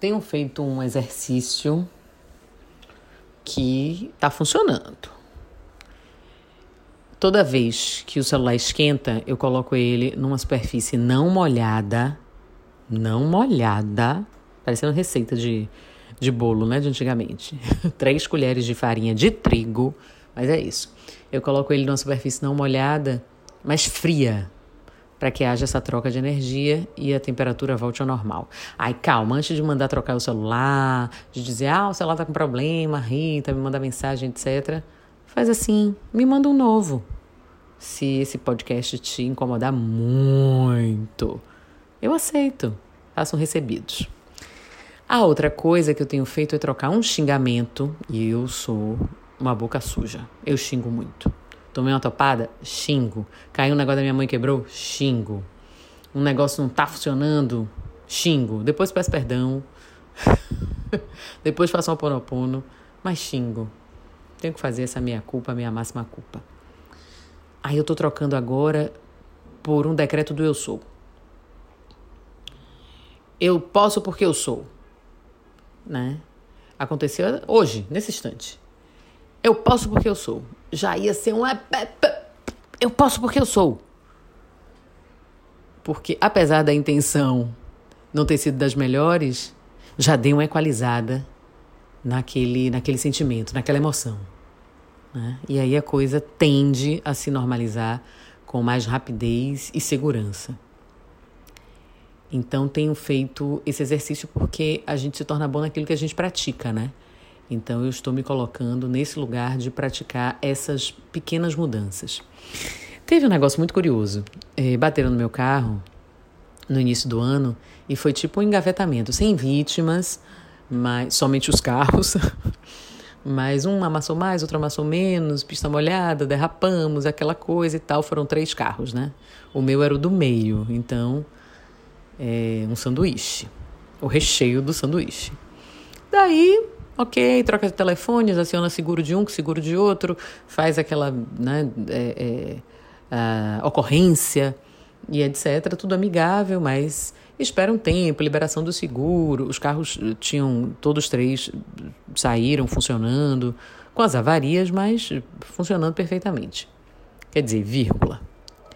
tenho feito um exercício que está funcionando. Toda vez que o celular esquenta, eu coloco ele numa superfície não molhada, não molhada, parecendo receita de, de bolo, né, de antigamente. Três colheres de farinha de trigo, mas é isso. Eu coloco ele numa superfície não molhada, mas fria, para que haja essa troca de energia e a temperatura volte ao normal. Aí, calma, antes de mandar trocar o celular, de dizer, ah, o celular tá com problema, Rita, me manda mensagem, etc. Faz assim, me manda um novo. Se esse podcast te incomodar muito, eu aceito. Façam recebidos. A outra coisa que eu tenho feito é trocar um xingamento, e eu sou uma boca suja. Eu xingo muito. Tomei uma topada? Xingo. Caiu um negócio da minha mãe quebrou? Xingo. Um negócio não tá funcionando? Xingo. Depois peço perdão. Depois faço um ponopono. Mas xingo. Tenho que fazer essa minha culpa, minha máxima culpa. Aí eu tô trocando agora por um decreto do eu sou. Eu posso porque eu sou. Né? Aconteceu hoje, nesse instante. Eu posso porque eu sou. Já ia ser um. Eu posso porque eu sou. Porque, apesar da intenção não ter sido das melhores, já dei uma equalizada naquele, naquele sentimento, naquela emoção. Né? E aí a coisa tende a se normalizar com mais rapidez e segurança. Então tenho feito esse exercício porque a gente se torna bom naquilo que a gente pratica, né? Então eu estou me colocando nesse lugar de praticar essas pequenas mudanças. Teve um negócio muito curioso. É, bateram no meu carro no início do ano e foi tipo um engavetamento, sem vítimas, mas somente os carros. mas um amassou mais, outro amassou menos, pista molhada, derrapamos, aquela coisa e tal. Foram três carros, né? O meu era o do meio, então é um sanduíche, o recheio do sanduíche. Daí Ok, troca de telefones, aciona seguro de um, seguro de outro, faz aquela né, é, é, ocorrência e etc. Tudo amigável, mas espera um tempo, liberação do seguro. Os carros tinham, todos três saíram funcionando, com as avarias, mas funcionando perfeitamente. Quer dizer, vírgula.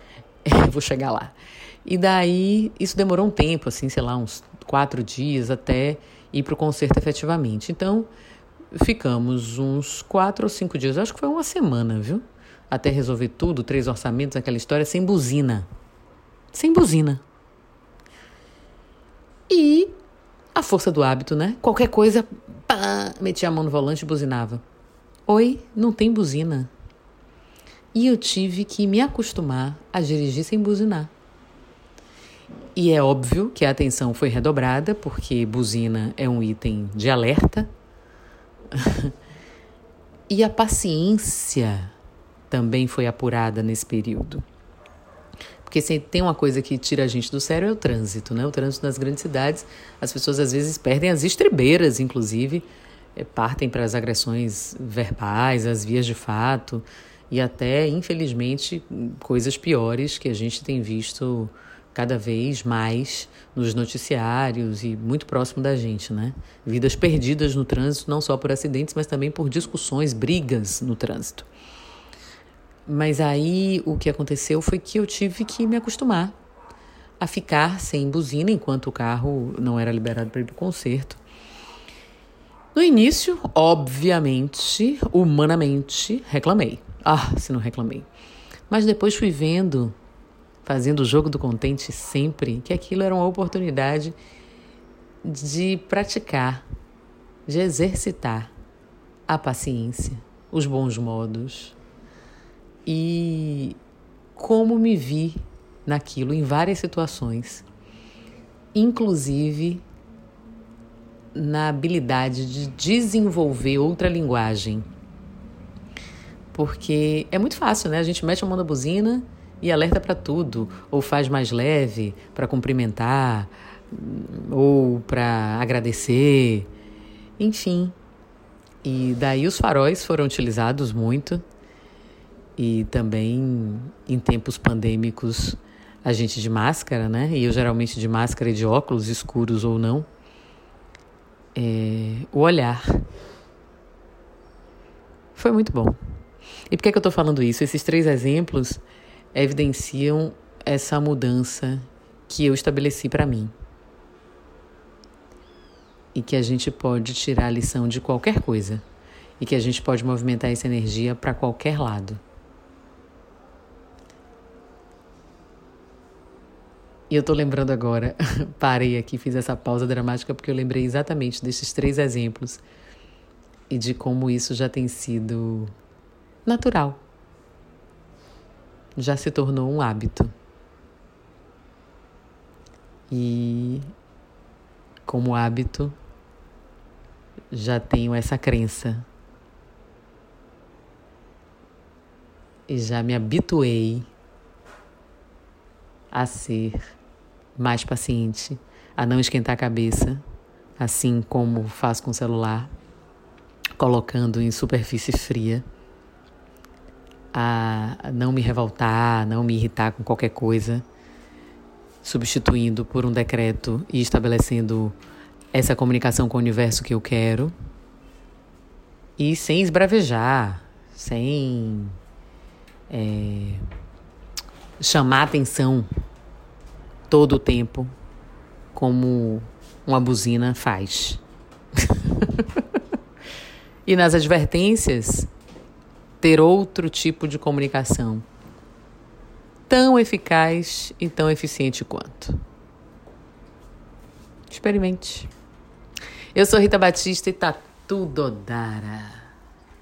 vou chegar lá. E daí, isso demorou um tempo, assim, sei lá, uns quatro dias até ir para o concerto efetivamente. Então, ficamos uns quatro ou cinco dias, acho que foi uma semana, viu? Até resolver tudo, três orçamentos, aquela história, sem buzina. Sem buzina. E a força do hábito, né? Qualquer coisa, pá, metia a mão no volante e buzinava. Oi, não tem buzina. E eu tive que me acostumar a dirigir sem buzinar. E é óbvio que a atenção foi redobrada, porque buzina é um item de alerta. e a paciência também foi apurada nesse período. Porque se tem uma coisa que tira a gente do sério é o trânsito, né? O trânsito nas grandes cidades, as pessoas às vezes perdem as estribeiras, inclusive, eh, partem para as agressões verbais, as vias de fato e até, infelizmente, coisas piores que a gente tem visto cada vez mais nos noticiários e muito próximo da gente, né? Vidas perdidas no trânsito, não só por acidentes, mas também por discussões, brigas no trânsito. Mas aí o que aconteceu foi que eu tive que me acostumar a ficar sem buzina enquanto o carro não era liberado para ir para o concerto. No início, obviamente, humanamente, reclamei. Ah, se não reclamei. Mas depois fui vendo fazendo o jogo do contente sempre, que aquilo era uma oportunidade de praticar, de exercitar a paciência, os bons modos e como me vi naquilo em várias situações, inclusive na habilidade de desenvolver outra linguagem. Porque é muito fácil, né? A gente mete a mão na buzina e alerta para tudo, ou faz mais leve para cumprimentar, ou para agradecer, enfim. E daí os faróis foram utilizados muito e também em tempos pandêmicos a gente de máscara, né? E eu geralmente de máscara e de óculos escuros ou não. é, o olhar. Foi muito bom. E por que, é que eu estou falando isso? Esses três exemplos evidenciam essa mudança que eu estabeleci para mim. E que a gente pode tirar a lição de qualquer coisa. E que a gente pode movimentar essa energia para qualquer lado. E eu tô lembrando agora, parei aqui, fiz essa pausa dramática porque eu lembrei exatamente desses três exemplos e de como isso já tem sido natural. Já se tornou um hábito. E como hábito, já tenho essa crença. E já me habituei a ser mais paciente, a não esquentar a cabeça, assim como faço com o celular, colocando em superfície fria, a não me revoltar, não me irritar com qualquer coisa, substituindo por um decreto e estabelecendo essa comunicação com o universo que eu quero e sem esbravejar, sem é, chamar atenção todo o tempo, como uma buzina faz. e nas advertências, ter outro tipo de comunicação, tão eficaz e tão eficiente quanto. Experimente. Eu sou Rita Batista e tá tudo dara.